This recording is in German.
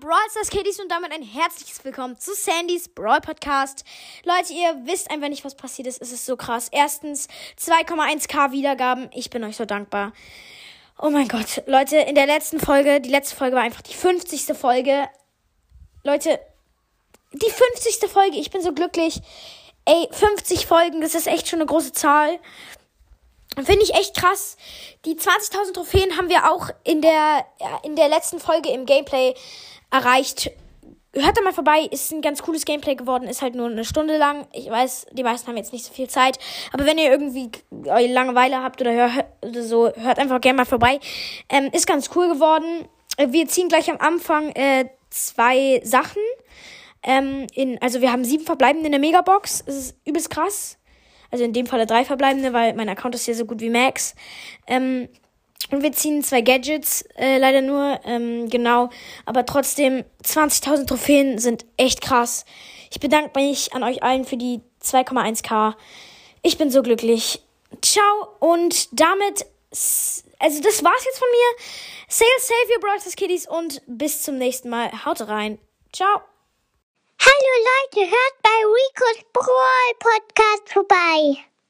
Stars Kitties und damit ein herzliches Willkommen zu Sandys Brawl Podcast. Leute, ihr wisst einfach nicht, was passiert ist. Es ist so krass. Erstens 2,1k Wiedergaben. Ich bin euch so dankbar. Oh mein Gott. Leute, in der letzten Folge, die letzte Folge war einfach die 50. Folge. Leute, die 50. Folge. Ich bin so glücklich. Ey, 50 Folgen, das ist echt schon eine große Zahl. Finde ich echt krass. Die 20.000 Trophäen haben wir auch in der, in der letzten Folge im Gameplay erreicht. Hört da mal vorbei, ist ein ganz cooles Gameplay geworden, ist halt nur eine Stunde lang. Ich weiß, die meisten haben jetzt nicht so viel Zeit, aber wenn ihr irgendwie Langeweile habt oder, hör, oder so, hört einfach gerne mal vorbei. Ähm, ist ganz cool geworden. Wir ziehen gleich am Anfang äh, zwei Sachen. Ähm, in, also wir haben sieben Verbleibende in der Megabox. Das ist übelst krass. Also in dem Falle drei verbleibende, weil mein Account ist ja so gut wie Max. Ähm, und wir ziehen zwei Gadgets, äh, leider nur, ähm, genau. Aber trotzdem, 20.000 Trophäen sind echt krass. Ich bedanke mich an euch allen für die 2,1k. Ich bin so glücklich. Ciao und damit, also das war's jetzt von mir. Sail, save your brothers, Kitties und bis zum nächsten Mal. Haut rein. Ciao. Hallo Leute, hört bei Rico's Brawl Podcast vorbei.